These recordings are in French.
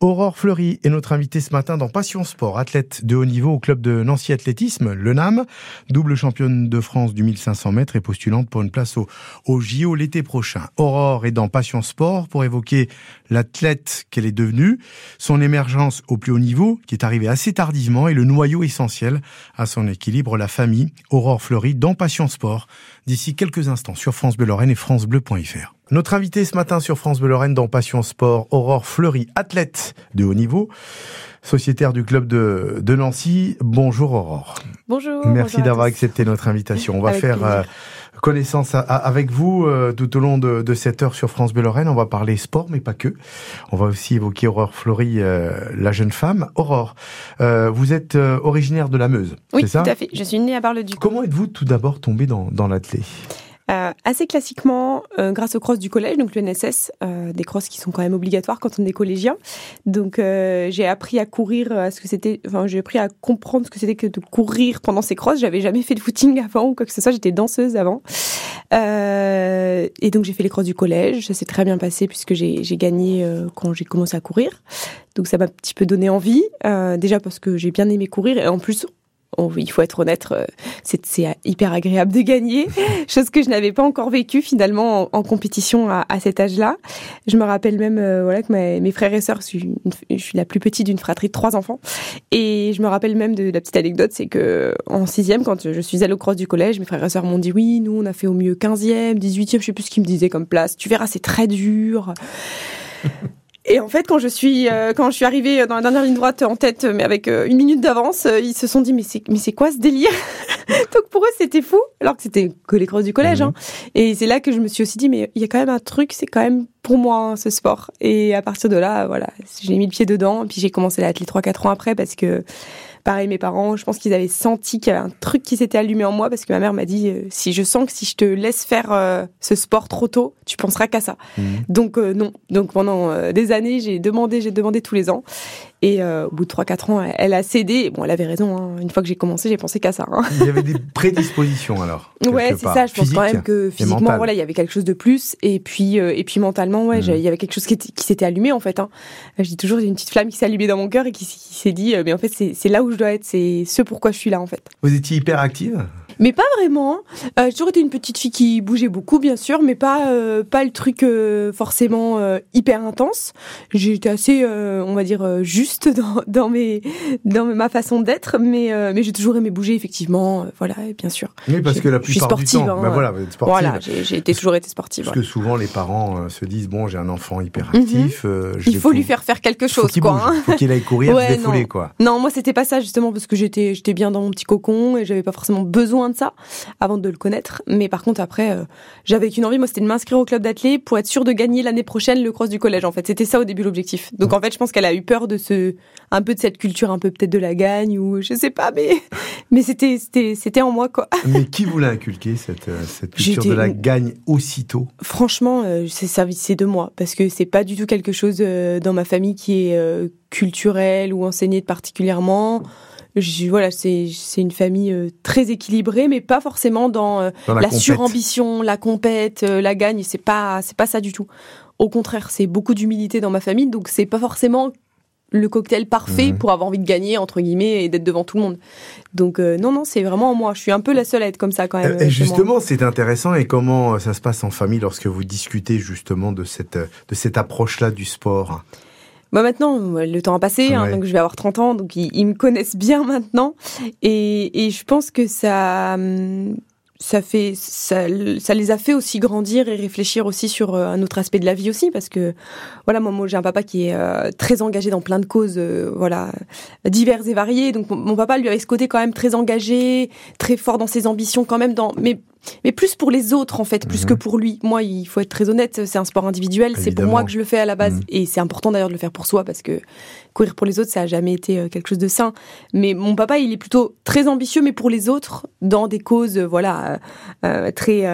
Aurore Fleury est notre invitée ce matin dans Passion Sport, athlète de haut niveau au club de Nancy Athlétisme, le NAM, double championne de France du 1500 mètres et postulante pour une place au, au JO l'été prochain. Aurore est dans Passion Sport pour évoquer l'athlète qu'elle est devenue, son émergence au plus haut niveau qui est arrivée assez tardivement et le noyau essentiel à son équilibre, la famille. Aurore Fleury dans Passion Sport d'ici quelques instants sur France Bleu Lorraine et francebleu.fr. Notre invité ce matin sur France Bleu Lorraine dans Passion Sport, Aurore Fleury, athlète de haut niveau, sociétaire du club de, de Nancy. Bonjour Aurore. Bonjour. Merci d'avoir accepté notre invitation. On va faire euh, connaissance avec vous euh, tout au long de, de, cette heure sur France Bleu Lorraine. On va parler sport, mais pas que. On va aussi évoquer Aurore Fleury, euh, la jeune femme. Aurore, vous êtes originaire de la Meuse, oui, c'est ça? tout à fait. Je suis née à Bar-le-Duc. Comment êtes-vous tout d'abord tombée dans, dans l'athlé? Euh, assez classiquement, euh, grâce au cross du collège, donc le NSS, euh, des crosses qui sont quand même obligatoires quand on est collégien. Donc j'ai appris à courir, à ce que c'était, enfin j'ai appris à comprendre ce que c'était que de courir pendant ces crosses. J'avais jamais fait de footing avant ou quoi que ce soit. J'étais danseuse avant. et donc j'ai fait les crosses du collège. Ça s'est très bien passé puisque j'ai gagné quand j'ai commencé à courir. Donc ça m'a un petit peu donné envie. déjà parce que j'ai bien aimé courir et en plus il faut être honnête, euh, c'est hyper agréable de gagner, chose que je n'avais pas encore vécue finalement en, compétition à, cet âge-là. Je me rappelle même euh, voilà que mes, frères et sœurs, je suis, je suis la plus petite d'une fratrie de trois enfants, et je me rappelle même de la petite anecdote, c'est que en sixième, quand je suis allée au cross du collège, mes frères et sœurs m'ont dit oui, nous on a fait au mieux 15e, 18e, je sais plus ce qu'ils me disaient comme place. Tu verras, c'est très dur. Et en fait, quand je suis euh, quand je suis arrivée dans la dernière ligne droite en tête, mais avec euh, une minute d'avance, euh, ils se sont dit mais c'est mais c'est quoi ce délire Donc pour eux c'était fou, alors que c'était que les crosses du collège. Hein. Mhm. Et c'est là que je me suis aussi dit mais il y a quand même un truc, c'est quand même pour moi hein, ce sport. Et à partir de là, voilà, j'ai mis le pied dedans. Et puis j'ai commencé l'athlète 3-4 ans après parce que Pareil, mes parents, je pense qu'ils avaient senti qu'il y avait un truc qui s'était allumé en moi parce que ma mère m'a dit euh, si je sens que si je te laisse faire euh, ce sport trop tôt, tu penseras qu'à ça. Mmh. Donc euh, non. Donc pendant des années, j'ai demandé, j'ai demandé tous les ans. Et au bout de 3-4 ans, elle a cédé. Bon, elle avait raison. Hein. Une fois que j'ai commencé, j'ai pensé qu'à ça. Hein. Il y avait des prédispositions alors. Ouais, c'est ça. Je pense quand même que physiquement, voilà, il y avait quelque chose de plus. Et puis, et puis mentalement, ouais, mmh. il y avait quelque chose qui, qui s'était allumé en fait. Hein. Je dis toujours, il y a une petite flamme qui s'est allumée dans mon cœur et qui, qui s'est dit, mais en fait, c'est là où je dois être. C'est ce pourquoi je suis là en fait. Vous étiez hyper active mais pas vraiment. Euh, j'ai toujours été une petite fille qui bougeait beaucoup, bien sûr, mais pas euh, pas le truc euh, forcément hyper intense. J'étais assez, on va dire, juste dans, dans mes dans ma façon d'être, mais mais j'ai toujours aimé bouger, effectivement. voilà, bien sûr. Oui, parce que la plupart du temps, hein, bah voilà, sportive. Voilà, j'ai été toujours été sportive. Parce que souvent les parents se disent bon, j'ai un enfant hyper actif. Mhm. Il faut lui faire faire quelque chose, faut quoi. Hein. Faut qu'il aille courir, se défouler, quoi. Non, moi c'était pas ça justement parce que j'étais j'étais bien dans mon petit cocon et j'avais pas forcément besoin de ça avant de le connaître. Mais par contre, après, euh, j'avais qu'une envie, moi, c'était de m'inscrire au club d'athlètes pour être sûr de gagner l'année prochaine le cross du collège. En fait, c'était ça au début l'objectif. Donc en fait, je pense qu'elle a eu peur de ce, un peu de cette culture, un peu peut-être de la gagne ou je sais pas, mais mais c'était c'était c'était en moi quoi. Mais qui vous l'a inculqué cette euh, cette culture de la gagne aussitôt? Franchement, euh, c'est c'est de moi parce que c'est pas du tout quelque chose dans ma famille qui est culturel ou enseigné particulièrement voilà, c'est une famille euh, très équilibrée, mais pas forcément dans, euh, la, surambition, la compète, euh, la gagne. C'est pas c'est pas ça du tout. Au contraire, c'est beaucoup d'humilité dans ma famille, donc c'est pas forcément le cocktail parfait mhm. pour avoir envie de gagner entre guillemets et d'être devant tout le monde. Donc non non, c'est vraiment moi. Je suis un peu la seule à être comme ça quand même. Et justement, c'est intéressant. Et comment ça se passe en famille lorsque vous discutez justement de cette de cette approche là du sport? Bah maintenant, le temps a passé, hein, donc je vais avoir 30 ans, donc ils, me connaissent bien maintenant. Et, et je pense que ça, hum, ça fait ça, ça, les a fait aussi grandir et réfléchir aussi sur euh, un autre aspect de la vie aussi parce que voilà moi, moi j'ai un papa qui est euh, très engagé dans plein de causes euh, voilà diverses et variées donc mon, papa lui avait ce côté quand même très engagé très fort dans ses ambitions quand même dans mais mais plus pour les autres en fait, plus que mhm. pour lui. Moi, il faut être très honnête, c'est un sport individuel, c'est pour moi que je le fais à la base, mhm. et c'est important d'ailleurs de le faire pour soi parce que courir pour les autres, ça a jamais été euh, quelque chose de sain. Mais mon papa, il est plutôt très ambitieux, mais pour les autres, dans des causes, euh, voilà, euh, très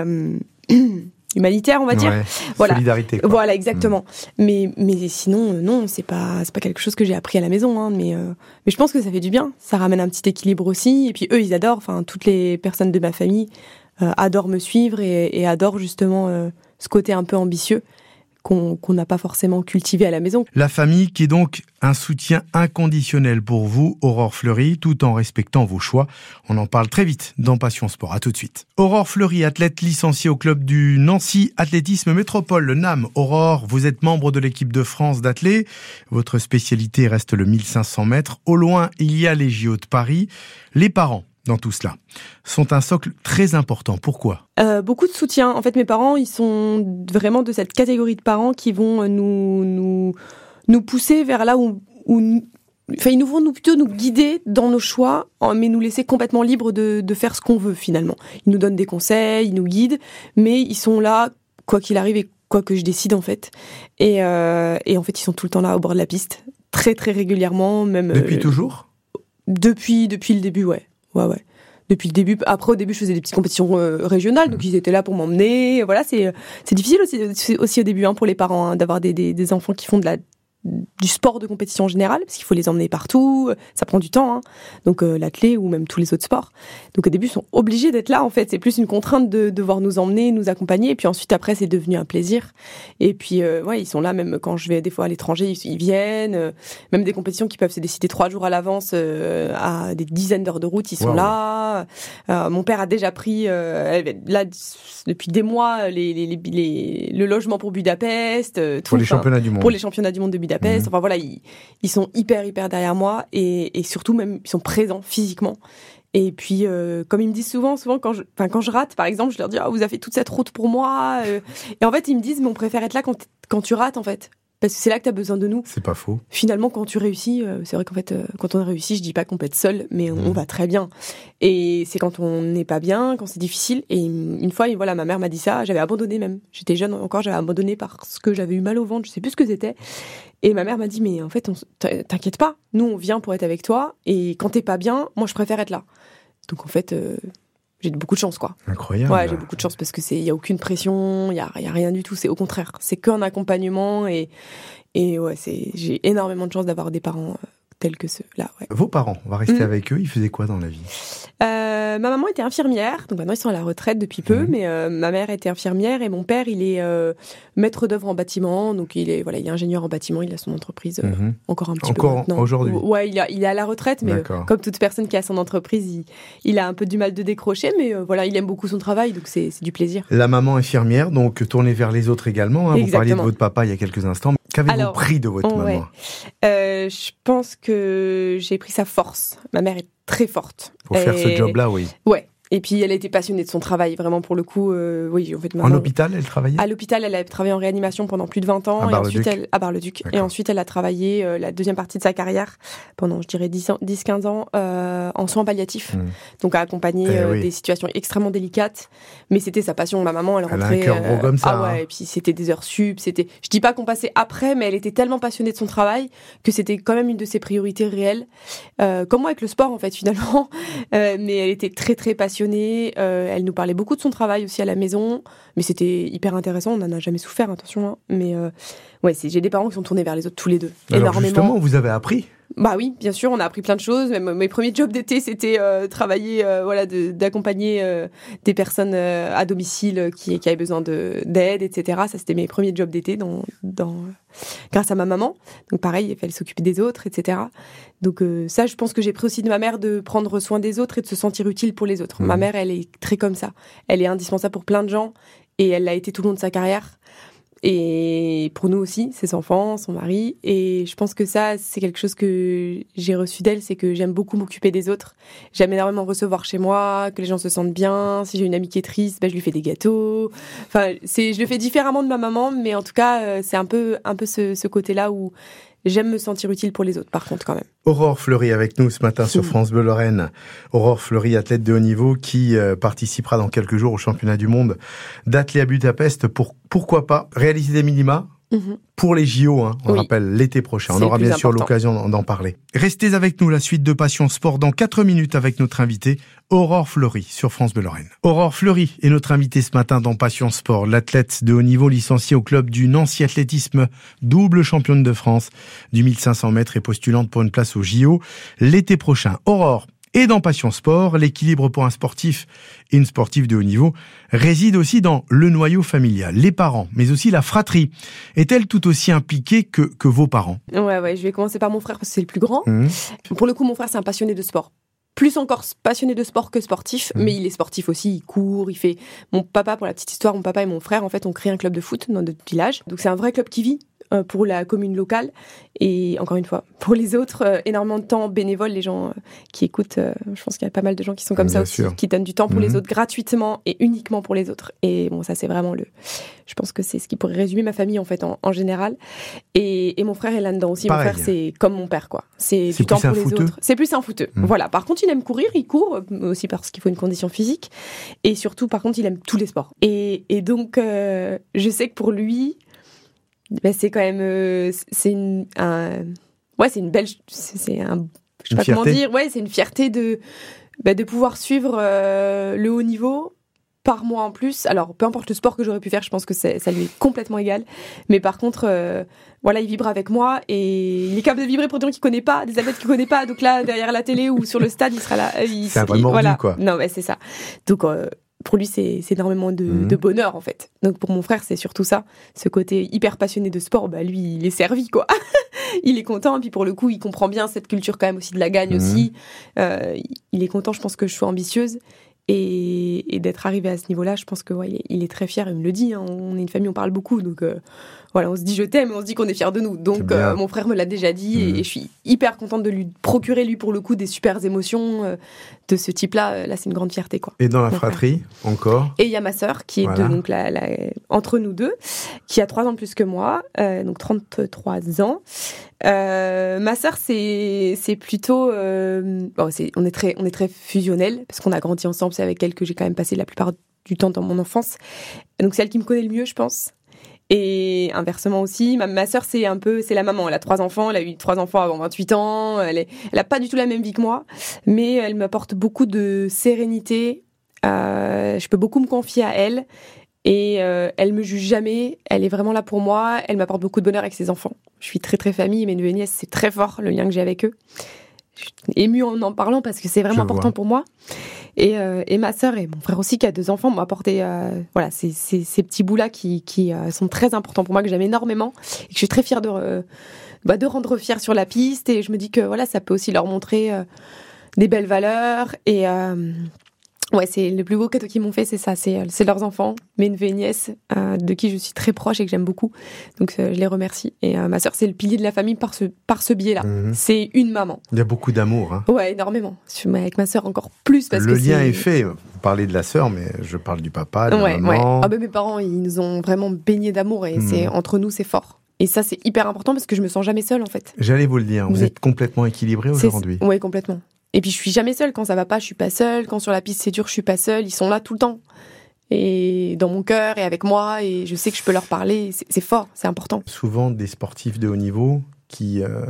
humanitaires, on va dire. voilà. Solidarité. Voilà, exactement. Mhm. Mais mais sinon, non, c'est pas c'est pas quelque chose que j'ai appris à la maison, hein, mais mais je pense que ça fait du bien. Ça ramène un petit équilibre aussi, et puis eux, ils adorent. Enfin, toutes les personnes de ma famille euh, adore me suivre et, et adore justement euh, ce côté un peu ambitieux qu'on n'a pas forcément cultivé à la maison. La famille qui est donc un soutien inconditionnel pour vous, Aurore Fleury, tout en respectant vos choix. On en parle très vite dans Passion Sport. À tout de suite. Aurore Fleury, athlète licenciée au club du Nancy Athlétisme Métropole, le NAM. Aurore, vous êtes membre de l'équipe de France d'athlètes. Votre spécialité reste le 1500 mètres. Au loin, il y a les JO de Paris. Les parents dans tout cela sont un socle très important. Pourquoi? Euh, Beaucoup de soutien. En fait, mes parents, ils sont vraiment de cette catégorie de parents qui vont nous, nous, nous pousser vers là où, où Enfin, ils nous vont nous, plutôt nous guider dans nos choix, mais nous laisser complètement libres de, de faire ce qu'on veut finalement. Ils nous donnent des conseils, ils nous guident, mais ils sont là, quoi qu'il arrive et quoi que je décide en fait. Et, euh, et, en fait, ils sont tout le temps là au bord de la piste, très très régulièrement, même. Depuis euh, toujours? Depuis depuis le début, ouais ouais, ouais. Depuis le début. Après, au début, je faisais des petites compétitions euh, régionales, donc mmh. ils étaient là pour m'emmener. Voilà, c'est c'est difficile aussi, aussi au début hein, pour les parents hein, d'avoir des, des, des, enfants qui font de la du sport de compétition en général, parce qu'il faut les emmener partout, ça prend du temps, hein. donc euh, l'athlé ou même tous les autres sports. Donc au début, ils sont obligés d'être là, en fait. C'est plus une contrainte de devoir nous emmener, nous accompagner, et puis ensuite, après, c'est devenu un plaisir. Et puis, euh, ouais, ils sont là, même quand je vais des fois à l'étranger, ils, viennent. Euh, même des compétitions qui peuvent se décider trois jours à l'avance, euh, à des dizaines d'heures de route, ils sont là. mon père a déjà pris, là, depuis des mois, les, les, les, le logement pour Budapest. Tout, pour les championnats du monde. Pour les championnats du monde de Budapest Mhm. Enfin voilà, ils, sont hyper hyper derrière moi et, surtout même ils sont présents physiquement. Et puis, euh, comme ils me disent souvent, souvent quand je, quand je rate, par exemple, je leur dis ah, vous avez fait toute cette route pour moi. Euh. Et en fait, ils me disent mais on préfère être là quand, quand tu rates en fait. Parce que c'est là que tu as besoin de nous. C'est pas faux. Finalement, quand tu réussis, euh, c'est vrai qu'en fait, euh, quand on a réussi, je dis pas qu'on peut être seul, mais on, mmh. va très bien. Et c'est quand on n'est pas bien, quand c'est difficile. Et une fois, voilà, ma mère m'a dit ça, j'avais abandonné même. J'étais jeune encore, j'avais abandonné parce que j'avais eu mal au ventre, je sais plus ce que c'était. Et ma mère m'a dit, mais en fait, t'inquiète pas, nous on vient pour être avec toi, et quand t'es pas bien, moi je préfère être là. Donc en fait, euh, j'ai beaucoup de chance, quoi. Incroyable. Ouais, j'ai beaucoup de chance parce que c'est, il y a aucune pression, il y a, y a, rien du tout. C'est au contraire, c'est qu'un accompagnement et et ouais, c'est, j'ai énormément de chance d'avoir des parents euh, tels que ceux-là. Ouais. Vos parents, on va rester mm. avec eux. Ils faisaient quoi dans la vie? Euh, Ma maman était infirmière, donc maintenant ils sont à la retraite depuis peu. Mm. Mais euh, ma mère était infirmière et mon père, il est euh, maître d'œuvre en bâtiment, donc il est voilà, il est ingénieur en bâtiment. Il a son entreprise mm-hmm. encore un petit peu maintenant. aujourd'hui? Ouais, il, a, il est à la retraite, mais comme toute personne qui a son entreprise, il, il, a un peu du mal de décrocher, mais voilà, il aime beaucoup son travail, donc c'est, c'est du plaisir. La maman infirmière, donc tournée vers les autres également. Hein. Vous parliez de votre papa il y a quelques instants. Qu'avez-vous pris de votre maman euh, Je pense que j'ai pris sa force. Ma mère est très forte. Pour faire ce job-là, oui. Ouais, et puis elle était passionnée de son travail, vraiment pour le coup. Euh, oui, en fait. En hôpital, elle travaillait. À l'hôpital, elle a travaillé en réanimation pendant plus de 20 ans. À et ensuite, elle, à Bar-le-Duc. Et ensuite, elle a travaillé euh, la deuxième partie de sa carrière pendant, je dirais, 10-15 ans euh, en soins palliatifs. Hmm. Donc à accompagner eh des situations extrêmement délicates. Mais c'était sa passion. Ma maman, elle rentrait. Elle a un cœur gros comme ça. Ah ouais. Hein. Et puis c'était des heures sup. C'était. Je dis pas qu'on passait après, mais elle était tellement passionnée de son travail que c'était quand même une de ses priorités réelles. comme moi avec le sport, en fait, finalement. mais elle était très très passionnée. Euh, elle nous parlait beaucoup de son travail aussi à la maison, mais c'était hyper intéressant. On n'en a jamais souffert, attention. Hein. Mais euh, ouais, j'ai des parents qui sont tournés vers les autres tous les deux. Alors énormément. justement, vous avez appris bah oui, bien sûr, on a appris plein de choses. mes premiers jobs d'été, c'était euh, travailler, voilà, d'accompagner des personnes à domicile qui, qui avaient besoin d'aide, etc. Ça, c'était mes premiers jobs d'été dans, dans, grâce à ma maman. Donc pareil, il fallait s'occuper des autres, etc. Donc euh, ça, je pense que j'ai pris aussi de ma mère de prendre soin des autres et de se sentir utile pour les autres. Ma mère, elle est très comme ça. Elle est indispensable pour plein de gens et elle l'a été tout le long de sa carrière. Et pour nous aussi, ses enfants, son mari. Et je pense que ça, c'est quelque chose que j'ai reçu d'elle, c'est que j'aime beaucoup m'occuper des autres. J'aime énormément recevoir chez moi, que les gens se sentent bien. Si j'ai une amie qui est triste, ben, je lui fais des gâteaux. Enfin, c'est, je le fais différemment de ma maman, mais en tout cas, euh, c'est un peu, un peu ce, ce côté-là où J'aime me sentir utile pour les autres, par contre, quand même. Aurore Fleury avec nous ce matin sur France Bleu Lorraine. Aurore Fleury, athlète de haut niveau, qui euh, participera dans quelques jours au championnat du monde d'athlète à Budapest pour, pourquoi pas, réaliser des minima Mhm. pour les JO, hein, on rappelle l'été prochain. On aura bien sûr l'occasion d'en parler. Restez avec nous, la suite de Passion Sport dans 4 minutes avec notre invité Aurore Fleury sur France Bleu Lorraine. Aurore Fleury est notre invité ce matin dans Passion Sport, l'athlète de haut niveau licencié au club du Nancy Athlétisme, double championne de France du 1500 mètres et postulante pour une place au JO l'été prochain. Aurore, Et dans Passion Sport, l'équilibre pour un sportif et une sportive de haut niveau réside aussi dans le noyau familial, les parents, mais aussi la fratrie. Est-elle tout aussi impliquée que, que vos parents? Ouais, ouais, je vais commencer par mon frère parce que c'est le plus grand. Mmh. Pour le coup, mon frère, c'est un passionné de sport plus encore passionné de sport que sportif, mmh. mais il est sportif aussi, il court, il fait... Mon papa, pour la petite histoire, mon papa et mon frère, en fait, ont créé un club de foot dans notre village. Donc c'est un vrai club qui vit. Euh, pour la commune locale et encore une fois pour les autres euh, énormément de temps bénévole les gens euh, qui écoutent je pense qu'il y a pas mal de gens qui sont comme ça aussi qui donnent du temps pour les mhm. autres gratuitement et uniquement pour les autres. Et bon ça c'est vraiment le je pense que c'est ce qui pourrait résumer ma famille en fait en, général. Et, mon frère est là dedans aussi. Mon frère c'est comme mon père quoi. C'est du temps pour les autres. C'est plus un fouteux. Mhm. voilà. Par contre il aime courir il court aussi parce qu'il faut une condition physique. Et surtout par contre il aime tous les sports. Et, donc je sais que pour lui bah, c'est quand même euh, c'est une un, ouais c'est une belle c'est un je sais pas comment dire ouais c'est une fierté de bah, de pouvoir suivre euh, le haut niveau par mois en plus. Alors, peu importe le sport que j'aurais pu faire, je pense que ça lui est complètement égal. Mais par contre, euh, voilà, il vibre avec moi et il est capable de vibrer pour des gens qu'il connaît pas, des athlètes qu'il connaît pas. Donc là, derrière la télé ou sur le stade, il sera là. C'est un vrai voilà. quoi. Non, mais c'est ça. Donc, pour lui, c'est énormément mhm. de, bonheur, en fait. Donc, pour mon frère, c'est surtout ça. Ce côté hyper passionné de sport, bah, lui, il est servi, quoi. il est content. Puis, pour le coup, il comprend bien cette culture, quand même, aussi de la gagne, mhm. aussi. Euh, il est content, je pense, que je sois ambitieuse. Et, d'être arrivé à ce niveau-là, je pense que ouais, il, est, très fier. Il me le dit. Hein. on est une famille, on parle beaucoup, donc euh, voilà, on se dit je t'aime, et on se dit qu'on est fier de nous. Donc euh, mon frère me l'a déjà dit, et, mhm. je suis hyper contente de lui procurer lui pour le coup des super émotions euh, de ce type-là. Là, c'est une grande fierté, quoi. Et dans la fratrie, encore? Et il y a ma sœur qui est donc la, entre nous deux, qui a trois ans plus que moi, donc 33 ans. Ma sœur, c'est c'est plutôt, bon, c'est on est très on est très fusionnel parce qu'on a grandi ensemble c'est avec elle que j'ai quand même passé la plupart du temps dans mon enfance. Donc c'est elle qui me connaît le mieux, je pense. Et inversement aussi, ma, ma sœur, c'est un peu, c'est la maman. Elle a trois enfants, elle a eu trois enfants avant 28 ans. Elle, est, a pas du tout la même vie que moi, mais elle m'apporte beaucoup de sérénité. Euh, je peux beaucoup me confier à elle et euh, elle me juge jamais. Elle est vraiment là pour moi. Elle m'apporte beaucoup de bonheur avec ses enfants. Je suis très très famille. Mes neveux et nièces, c'est très fort le lien que j'ai avec eux. Je suis émue en en parlant parce que c'est vraiment important pour moi. Et, euh, et, ma sœur et mon frère aussi qui a deux enfants m'ont apporté euh, voilà ces, ces, ces, petits bouts là qui, qui euh, sont très importants pour moi que j'aime énormément et que je suis très fière de bah, de rendre fière sur la piste et je me dis que voilà ça peut aussi leur montrer des belles valeurs et Ouais, c'est le plus beau cadeau qu'ils m'ont fait, c'est ça, c'est, c'est leurs enfants, mes neveux et nièces, euh, de qui je suis très proche et que j'aime beaucoup. Donc euh, je les remercie. Et euh, ma sœur, c'est le pilier de la famille par ce, par ce biais-là. Mhm. C'est une maman. Il y a beaucoup d'amour. Hein. Ouais, énormément. Avec ma sœur encore plus. Parce le lien est... fait. Vous parlez de la sœur, mais je parle du papa, de la maman. Ah, ben, mes parents, ils nous ont vraiment baigné d'amour et c'est mhm. entre nous, c'est fort. Et ça, c'est hyper important parce que je me sens jamais seule en fait. J'allais vous le dire, vous êtes complètement équilibré aujourd'hui. Oui, complètement. Et puis je suis jamais seule. Quand ça va pas, je suis pas seule. Quand sur la piste c'est dur, je suis pas seule. Ils sont là tout le temps. Et dans mon cœur et avec moi. Et je sais que je peux leur parler. C'est fort, c'est important. Souvent des sportifs de haut niveau qui euh,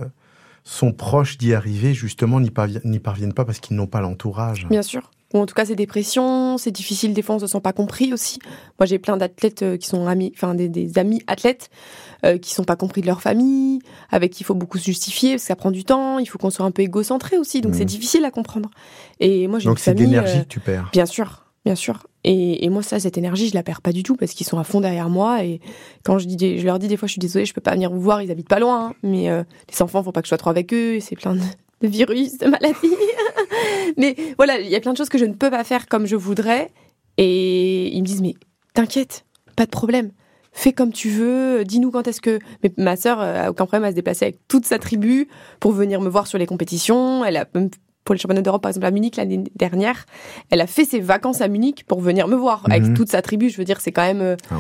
sont proches d'y arriver, justement, n'y parviennent, pas parce qu'ils n'ont pas l'entourage. Bien sûr. Ou en tout cas, c'est des pressions, c'est difficile, des fois on se sent pas compris aussi. Moi j'ai plein d'athlètes euh, qui sont amis, enfin des, amis athlètes euh, qui sont pas compris de leur famille, avec qui il faut beaucoup se justifier, parce que ça prend du temps, il faut qu'on soit un peu égocentré aussi, donc c'est mmh. difficile à comprendre. Et moi j'ai Donc c'est d'énergie euh, que tu perds. Bien sûr, bien sûr. Et, moi, ça, cette énergie, je la perds pas du tout parce qu'ils sont à fond derrière moi. Et quand je dis, je leur dis des fois, je suis désolée, je peux pas venir vous voir, ils habitent pas loin. Hein. mais les enfants, faut pas que je sois trop avec eux. C'est plein de, de virus, de maladies. mais voilà, il y a plein de choses que je ne peux pas faire comme je voudrais. Et ils me disent, mais t'inquiète, pas de problème. Fais comme tu veux, dis-nous quand est-ce que. Mais ma sœur a aucun problème à se déplacer avec toute sa tribu pour venir me voir sur les compétitions. Elle a pour les championnats d'Europe, par exemple à Munich l'année dernière, elle a fait ses vacances à Munich pour venir me voir avec mhm. toute sa tribu. Je veux dire, c'est quand même. Euh, ah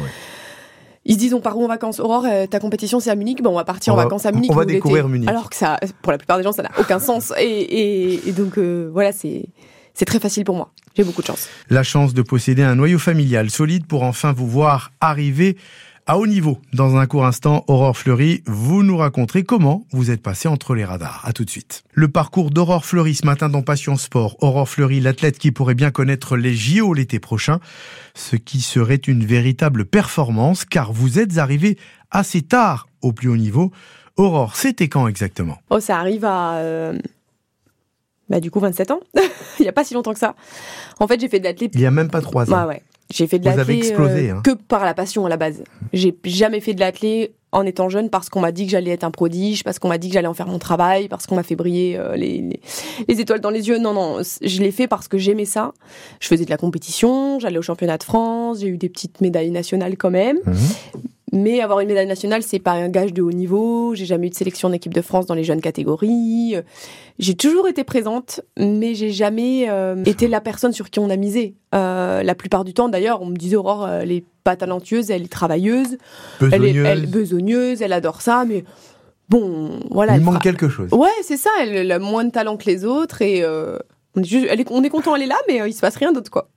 ils se disent on part où en vacances? Aurore, euh, ta compétition c'est à Munich, bon on va partir en vacances à Munich. On va découvrir Munich. Alors que ça, pour la plupart des gens, ça n'a aucun sens. Et, donc euh, voilà, c'est c'est très facile pour moi. J'ai beaucoup de chance. La chance de posséder un noyau familial solide pour enfin vous voir arriver à haut niveau. Dans un court instant, Aurore Fleury, vous nous raconterez comment vous êtes passé entre les radars. À tout de suite. Le parcours d'Aurore Fleury ce matin dans Passion Sport. Aurore Fleury, l'athlète qui pourrait bien connaître les JO l'été prochain, ce qui serait une véritable performance car vous êtes arrivé assez tard au plus haut niveau. Aurore, c'était quand exactement? Oh, ça arrive à euh, bah, du coup, 27 ans. il n'y a pas si longtemps que ça. En fait, j'ai fait de l'athlé. Il n'y a même pas trois ans. Ouais, ouais. J'ai fait de Vous avez explosé, hein. que par la passion à la base. J'ai jamais fait de l'athlé en étant jeune parce qu'on m'a dit que j'allais être un prodige, parce qu'on m'a dit que j'allais en faire mon travail, parce qu'on m'a fait briller euh, les, les, les étoiles dans les yeux. Non, non, je l'ai fait parce que j'aimais ça. Je faisais de la compétition, j'allais au championnat de France, j'ai eu des petites médailles nationales quand même. Mhm. Mais avoir une médaille nationale, c'est pas un gage de haut niveau. J'ai jamais eu de sélection d'équipe de France dans les jeunes catégories. J'ai toujours été présente, mais j'ai jamais euh, été la personne sur qui on a misé. Euh, la plupart du temps, d'ailleurs, on me disait Aurore, elle est pas talentueuse, elle est travailleuse, elle est Besogneuse. elle, besogneuse, elle adore ça, mais bon, voilà. Il manque fera- quelque chose. Ouais, c'est ça. Elle, elle a moins de talent que les autres et euh, on, est juste- elle est, on est content, elle est là, mais euh, il se passe rien d'autre quoi.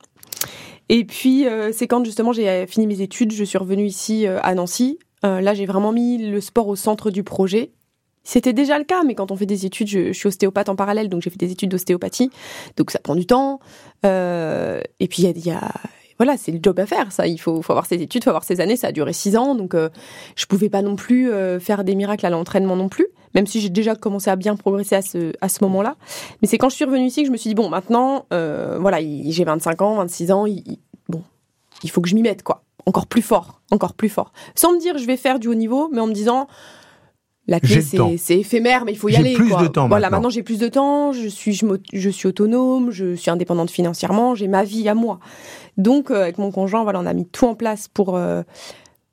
Et puis euh, c'est quand justement j'ai euh, fini mes études, je suis revenue ici euh, à Nancy. Là, j'ai vraiment mis le sport au centre du projet. C'était déjà le cas, mais quand on fait des études, je, suis ostéopathe en parallèle, donc j'ai fait des études d'ostéopathie, donc ça prend du temps. Et puis il y a- voilà, c'est le job à faire. Ça, il faut, faut avoir ses études, faut avoir ses années. Ça a duré six ans, donc euh, je pouvais pas non plus euh, faire des miracles à l'entraînement non plus, même si j'ai déjà commencé à bien progresser à ce, à ce moment-là. Mais c'est quand je suis revenue ici que je me suis dit, bon, maintenant, euh, voilà, il- j'ai 25 ans, 26 ans, il- bon, il faut que je m'y mette, quoi. Encore plus fort, encore plus fort. Sans me dire, je vais faire du haut niveau, mais en me disant, la clé, c'est éphémère, mais il faut y aller. plus quoi. de temps Voilà, maintenant. maintenant j'ai plus de temps, je suis, je, je suis autonome, je suis indépendante financièrement, j'ai ma vie à moi. Donc, euh, avec mon conjoint, voilà, on a mis tout en place pour, euh,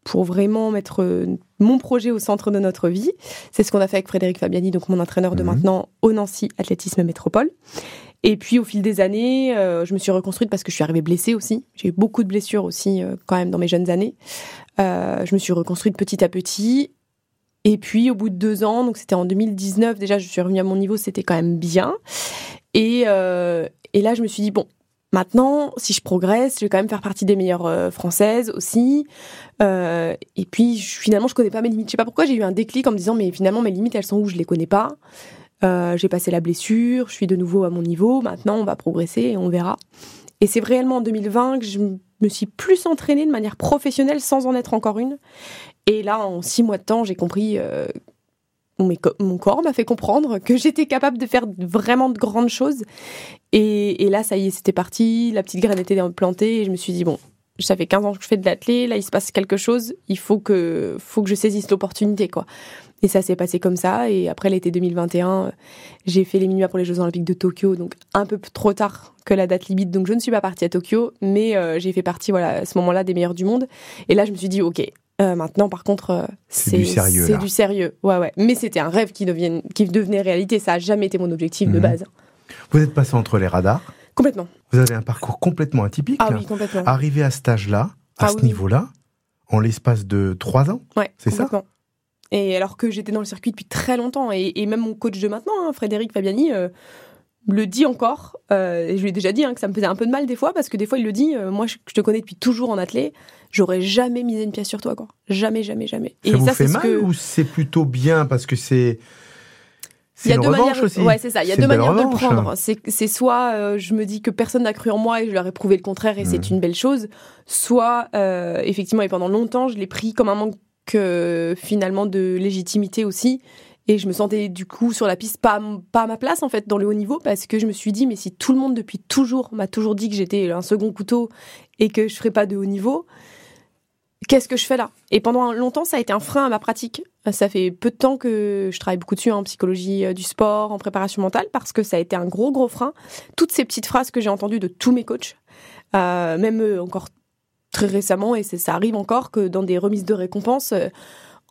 pour vraiment mettre euh, mon projet au centre de notre vie. C'est ce qu'on a fait avec Frédéric Fabiani, donc mon entraîneur de Mhm. maintenant au Nancy Athlétisme Métropole. Et puis au fil des années, euh, je me suis reconstruite parce que je suis arrivée blessée aussi. J'ai eu beaucoup de blessures aussi euh, quand même dans mes jeunes années. Euh, je me suis reconstruite petit à petit. Et puis au bout de deux ans, donc c'était en 2019, déjà je suis revenue à mon niveau, c'était quand même bien. Et, euh, et là je me suis dit, bon, maintenant si je progresse, je vais quand même faire partie des meilleures euh, françaises aussi. Euh, et puis finalement je connais pas mes limites. Je sais pas pourquoi j'ai eu un déclic en me disant, mais finalement mes limites elles sont où? Je les connais pas. J'ai passé la blessure, je suis de nouveau à mon niveau, maintenant on va progresser et on verra. Et c'est réellement en 2020 que je me suis plus entraînée de manière professionnelle sans en être encore une. Et là, en six mois de temps, j'ai compris, euh, mon co- mon corps m'a fait comprendre que j'étais capable de faire vraiment de grandes choses. Et, là, ça y est, c'était parti, la petite graine était plantée et je me suis dit, bon, ça fait 15 ans que je fais de l'athlé, là il se passe quelque chose, il faut que, faut que je saisisse l'opportunité, quoi. Et ça s'est passé comme ça. Et après l'été 2021, euh, j'ai fait les minima pour les Jeux Olympiques de Tokyo, donc un peu trop tard que la date limite. Donc je ne suis pas partie à Tokyo, mais euh, j'ai fait partie, voilà, à ce moment-là, des meilleurs du monde. Et là, je me suis dit, ok, euh, maintenant, par contre, euh, C'est du sérieux, C'est du sérieux, ouais, ouais. Mais c'était un rêve qui, devienne, qui devenait réalité. Ça a jamais été mon objectif de Mhm. base. Vous êtes passé entre les radars. Complètement. Vous avez un parcours complètement atypique. Ah oui, complètement. Arrivé à cet âge-là, à Ah ce oui. niveau-là, en l'espace de trois ans. Ouais, C'est ça? Et alors que j'étais dans le circuit depuis très longtemps, et, et même mon coach de maintenant, hein, Frédéric Fabiani, euh, le dit encore. euh, et je lui ai déjà dit hein, que ça me faisait un peu de mal des fois, parce que des fois il le dit. euh, moi, je, je te connais depuis toujours en athlé, j'aurais jamais misé une pièce sur toi, quoi. Jamais, jamais, jamais. Ça et vous ça, fait ce mal que. ou c'est plutôt bien parce que c'est Il y a deux manières, aussi. ouais, c'est ça. Il y a deux manières de le prendre. C'est, soit euh, je me dis que personne n'a cru en moi et je leur ai prouvé le contraire et c'est Mhm. une belle chose, soit effectivement et pendant longtemps je l'ai pris comme un manque finalement de légitimité aussi et je me sentais du coup sur la piste pas pas à ma place en fait dans le haut niveau parce que je me suis dit mais si tout le monde depuis toujours m'a toujours dit que j'étais un second couteau et que je ferais pas de haut niveau qu'est-ce que je fais là? Et pendant longtemps, ça a été un frein à ma pratique. Ça fait peu de temps que je travaille beaucoup dessus en psychologie euh, du sport, en préparation mentale, parce que ça a été un gros, gros frein. Toutes ces petites phrases que j'ai entendues de tous mes coachs, euh, même euh, encore très récemment, et ça arrive encore que dans des remises de récompenses,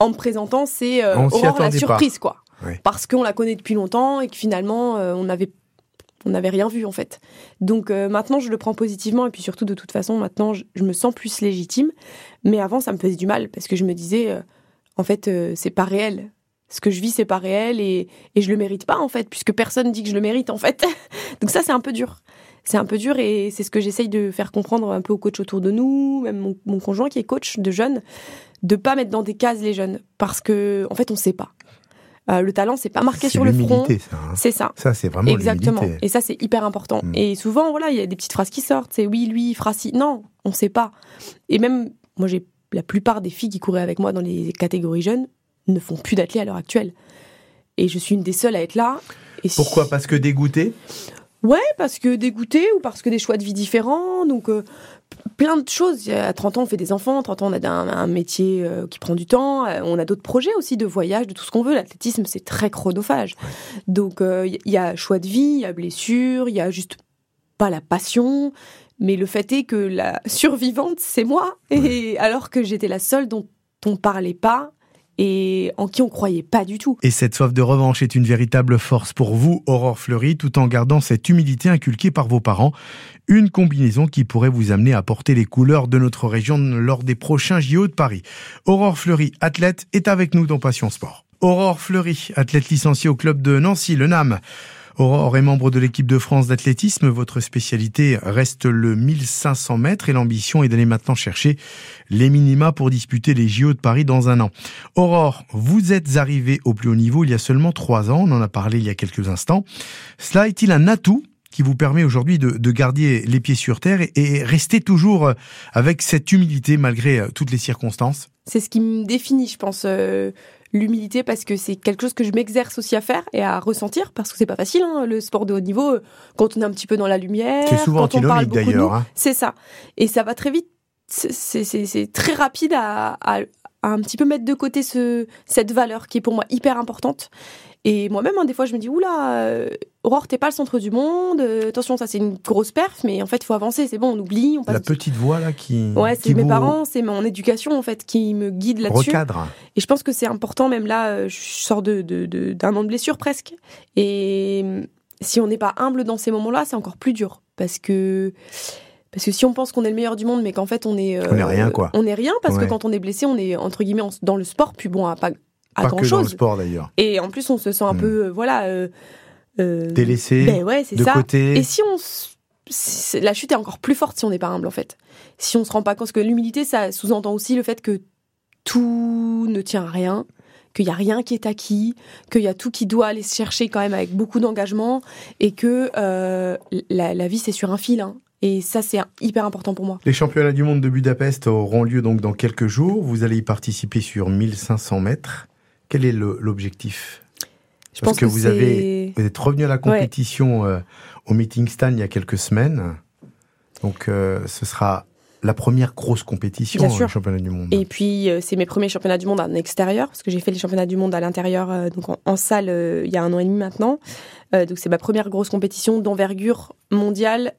en me présentant, c'est euh, Aurore la pas. surprise, quoi. Parce qu'on la connaît depuis longtemps et que finalement, euh, on avait on n'avait rien vu en fait. Donc euh, maintenant, je le prends positivement et puis surtout de toute façon, maintenant, je, je me sens plus légitime. Mais avant, ça me faisait du mal parce que je me disais, euh, en fait, c'est pas réel. Ce que je vis, c'est pas réel et, et je le mérite pas en fait, puisque personne dit que je le mérite en fait. Donc ça, c'est un peu dur. C'est un peu dur et c'est ce que j'essaye de faire comprendre un peu aux coachs autour de nous, même mon, mon conjoint qui est coach de jeunes, de pas mettre dans des cases les jeunes parce que en fait, on sait pas. Euh, le talent, c'est pas marqué sur le front. ça. hein. C'est ça. Ça, c'est vraiment Exactement. Et ça, c'est hyper important. Mm. Et souvent, voilà, il y a des petites phrases qui sortent. C'est oui, lui, il fera ci. Non, on sait pas. Et même, moi, j'ai la plupart des filles qui couraient avec moi dans les catégories jeunes ne font plus d'athlètes à l'heure actuelle. Et je suis une des seules à être là. Pourquoi? Parce que dégoûté Ouais, parce que dégoûté ou parce que des choix de vie différents. Donc, euh, plein de choses. À 30 ans, on fait des enfants. À 30 ans, on a un, métier euh, qui prend du temps. Euh, on a d'autres projets aussi de voyage, de tout ce qu'on veut. L'athlétisme, c'est très chronophage. Donc, il y a choix de vie, il y a blessure, il y a juste pas la passion. Mais le fait est que la survivante, c'est moi. Et alors que j'étais la seule dont on parlait pas et en qui on croyait pas du tout. Et cette soif de revanche est une véritable force pour vous, Aurore Fleury, tout en gardant cette humilité inculquée par vos parents. Une combinaison qui pourrait vous amener à porter les couleurs de notre région lors des prochains JO de Paris. Aurore Fleury, athlète, est avec nous dans Passion Sport. Aurore Fleury, athlète licenciée au club de Nancy, le NAM. Aurore est membre de l'équipe de France d'athlétisme. Votre spécialité reste le 1500 mètres et l'ambition est d'aller maintenant chercher les minima pour disputer les JO de Paris dans un an. Aurore, vous êtes arrivée au plus haut niveau il y a seulement trois ans. On en a parlé il y a quelques instants. Cela est-il un atout qui vous permet aujourd'hui de, garder les pieds sur terre et, rester toujours avec cette humilité malgré toutes les circonstances? C'est ce qui me définit, je pense. Euh, l'humilité parce que c'est quelque chose que je m'exerce aussi à faire et à ressentir parce que c'est pas facile hein, le sport de haut niveau quand on est un petit peu dans la lumière c'est souvent quand on parle d'ailleurs hein. c'est ça et ça va très vite c'est très rapide à, à, un petit peu mettre de côté ce, cette valeur qui est pour moi hyper importante et moi-même, hein, des fois, je me dis, oula, euh, Aurore, t'es pas le centre du monde. Euh, attention, ça c'est une grosse perf, mais en fait, il faut avancer. C'est bon, on oublie. On passe La petite voix là qui. Ouais, c'est mes parents, c'est mon éducation en fait qui me guide là-dessus. Recadre. Et je pense que c'est important, même là, euh, je sors de, d'un de, an de blessure presque. Et mm, si on n'est pas humble dans ces moments-là, c'est encore plus dur. Parce que. Parce que si on pense qu'on est le meilleur du monde, mais qu'en fait on est. on n'est rien quoi. On n'est rien parce que quand on est blessé, on est entre guillemets dans le sport, puis bon, à pas pas que dans le sport d'ailleurs. Et en plus, on se sent un hmm. peu, euh, voilà, euh, euh, délaissé, ben ouais, de ça. côté. Et si on, la chute est encore plus forte si on n'est pas humble en fait. Si on se rend pas compte que l'humilité, ça sous-entend aussi le fait que tout ne tient à rien, qu'il y a rien qui est acquis, qu'il y a tout qui doit aller se chercher quand même avec beaucoup d'engagement, et que la, vie c'est sur un fil. Hein. Et ça, c'est hyper important pour moi. Les championnats du monde de Budapest auront lieu donc dans quelques jours. Vous allez y participer sur 1500 mètres. Quel est l'objectif? Je Parce pense que, vous avez vous êtes revenu à la compétition euh, au Meeting Stand il y a quelques semaines. Donc euh, ce sera la première grosse compétition au championnat du monde. Et puis euh, c'est mes premiers championnats du monde en extérieur parce que j'ai fait les championnats du monde à l'intérieur donc en, salle il y a un an et demi maintenant. donc c'est ma première grosse compétition d'envergure mondiale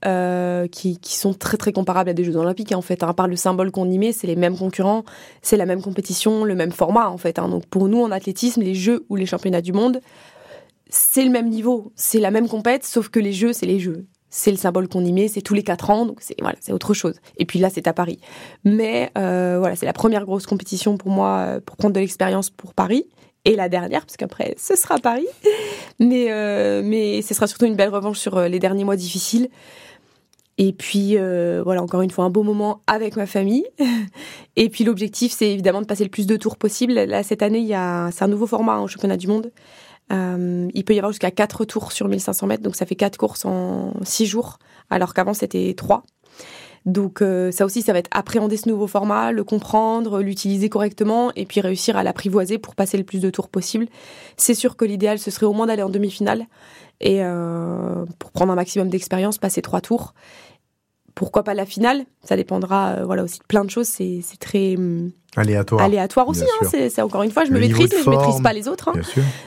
qui, qui, sont très très comparables à des Jeux Olympiques en fait. Hein. À part le symbole qu'on y met, c'est les mêmes concurrents, c'est la même compétition, le même format en fait. Hein. Donc pour nous en athlétisme, les Jeux ou les championnats du monde, c'est le même niveau, c'est la même compète, sauf que les Jeux, c'est les Jeux c'est le symbole qu'on y met, c'est tous les quatre ans, donc c'est voilà, autre chose. Et puis là, c'est à Paris. Mais euh, voilà, c'est la première grosse compétition pour moi euh, pour prendre de l'expérience pour Paris et la dernière, parce qu'après ce sera Paris. Mais euh, mais ce sera surtout une belle revanche sur les derniers mois difficiles. Et puis voilà, encore une fois, un beau moment avec ma famille. Et puis l'objectif, c'est évidemment de passer le plus de tours possible. Là, cette année, il y a, c'est un nouveau format au championnat du monde. Euh, il peut y avoir jusqu'à 4 tours sur 1500 mètres, donc ça fait 4 courses en 6 jours, alors qu'avant c'était 3. Donc euh, ça aussi, ça va être appréhender ce nouveau format, le comprendre, l'utiliser correctement et puis réussir à l'apprivoiser pour passer le plus de tours possible. C'est sûr que l'idéal, ce serait au moins d'aller en demi-finale et euh, pour prendre un maximum d'expérience, passer trois tours. Pourquoi pas la finale Ça dépendra voilà aussi de plein de choses. C'est très hum, Aléatoire. Aléatoire aussi, hein, c'est encore une fois, je me maîtrise, mais je ne maîtrise pas les autres. Hein.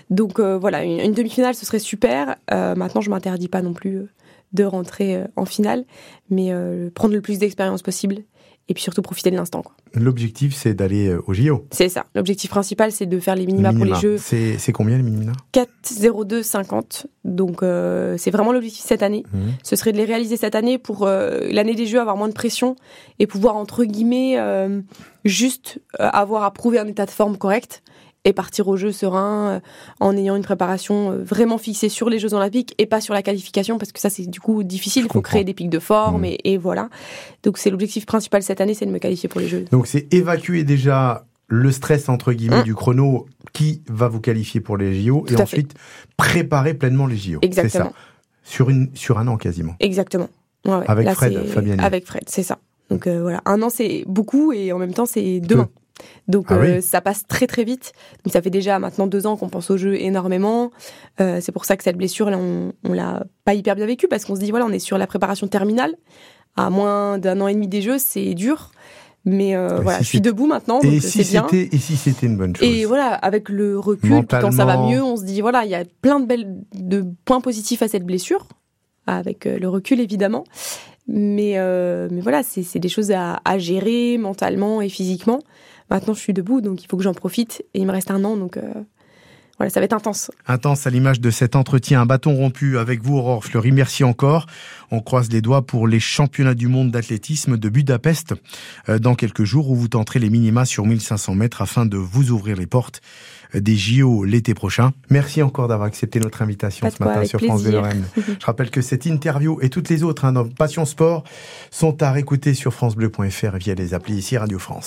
Donc euh, voilà, une, demi-finale, ce serait super. Euh, maintenant, je m'interdis pas non plus euh, de rentrer en finale, mais prendre le plus d'expérience possible et puis surtout profiter de l'instant. L'objectif, c'est d'aller au JO. C'est ça. L'objectif principal, c'est de faire les minima, pour les Jeux. C'est combien les minima? 4, 0, 2, 50. Donc c'est vraiment l'objectif cette année. Mmh. Ce serait de les réaliser cette année pour l'année des Jeux avoir moins de pression et pouvoir entre guillemets juste euh, avoir à prouver un état de forme correct et partir au jeu serein euh, en ayant une préparation euh, vraiment fixée sur les Jeux Olympiques et pas sur la qualification parce que ça c'est du coup difficile, il faut créer des pics de forme mmh. et, voilà. Donc c'est l'objectif principal cette année, c'est de me qualifier pour les Jeux. Donc c'est évacuer déjà le stress entre guillemets mmh. du chrono qui va vous qualifier pour les JO et ensuite préparer pleinement les JO. Exactement. Ça. Sur, une, sur un an quasiment. Exactement. Avec Fred, Fabienne. Avec Fred, c'est ça. Donc euh, voilà, un an c'est beaucoup et en même temps c'est demain. Donc Ah oui. euh, ça passe très très vite. Donc ça fait déjà maintenant deux ans qu'on pense au jeu énormément. Euh, c'est pour ça que cette blessure, là, on, on l'a pas hyper bien vécue parce qu'on se dit voilà, on est sur la préparation terminale. À moins d'un an et demi des jeux, c'est dur. Mais euh, voilà, si je suis debout maintenant, Et donc si c'est bien. c'était et si c'était une bonne chose Et voilà, avec le recul, quand ça va mieux, on se dit voilà, il y a plein de belles de points positifs à cette blessure, avec le recul évidemment. Mais euh, mais voilà, c'est c'est des choses à, à gérer mentalement et physiquement. Maintenant, je suis debout, donc il faut que j'en profite. Et il me reste un an, donc euh, voilà, ça va être intense. Intense à l'image de cet entretien, un bâton rompu avec vous, Aurore Fleury. Merci encore. On croise les doigts pour les championnats du monde d'athlétisme de Budapest euh, dans quelques jours où vous tenterez les minima sur 1500 mètres afin de vous ouvrir les portes des JO l'été prochain. Merci encore d'avoir accepté notre invitation ce quoi, matin sur France Bleu plaisir. Lorraine. Je rappelle que cette interview et toutes les autres hein, dans Passion Sport sont à réécouter sur francebleu.fr via les applis ici Radio France.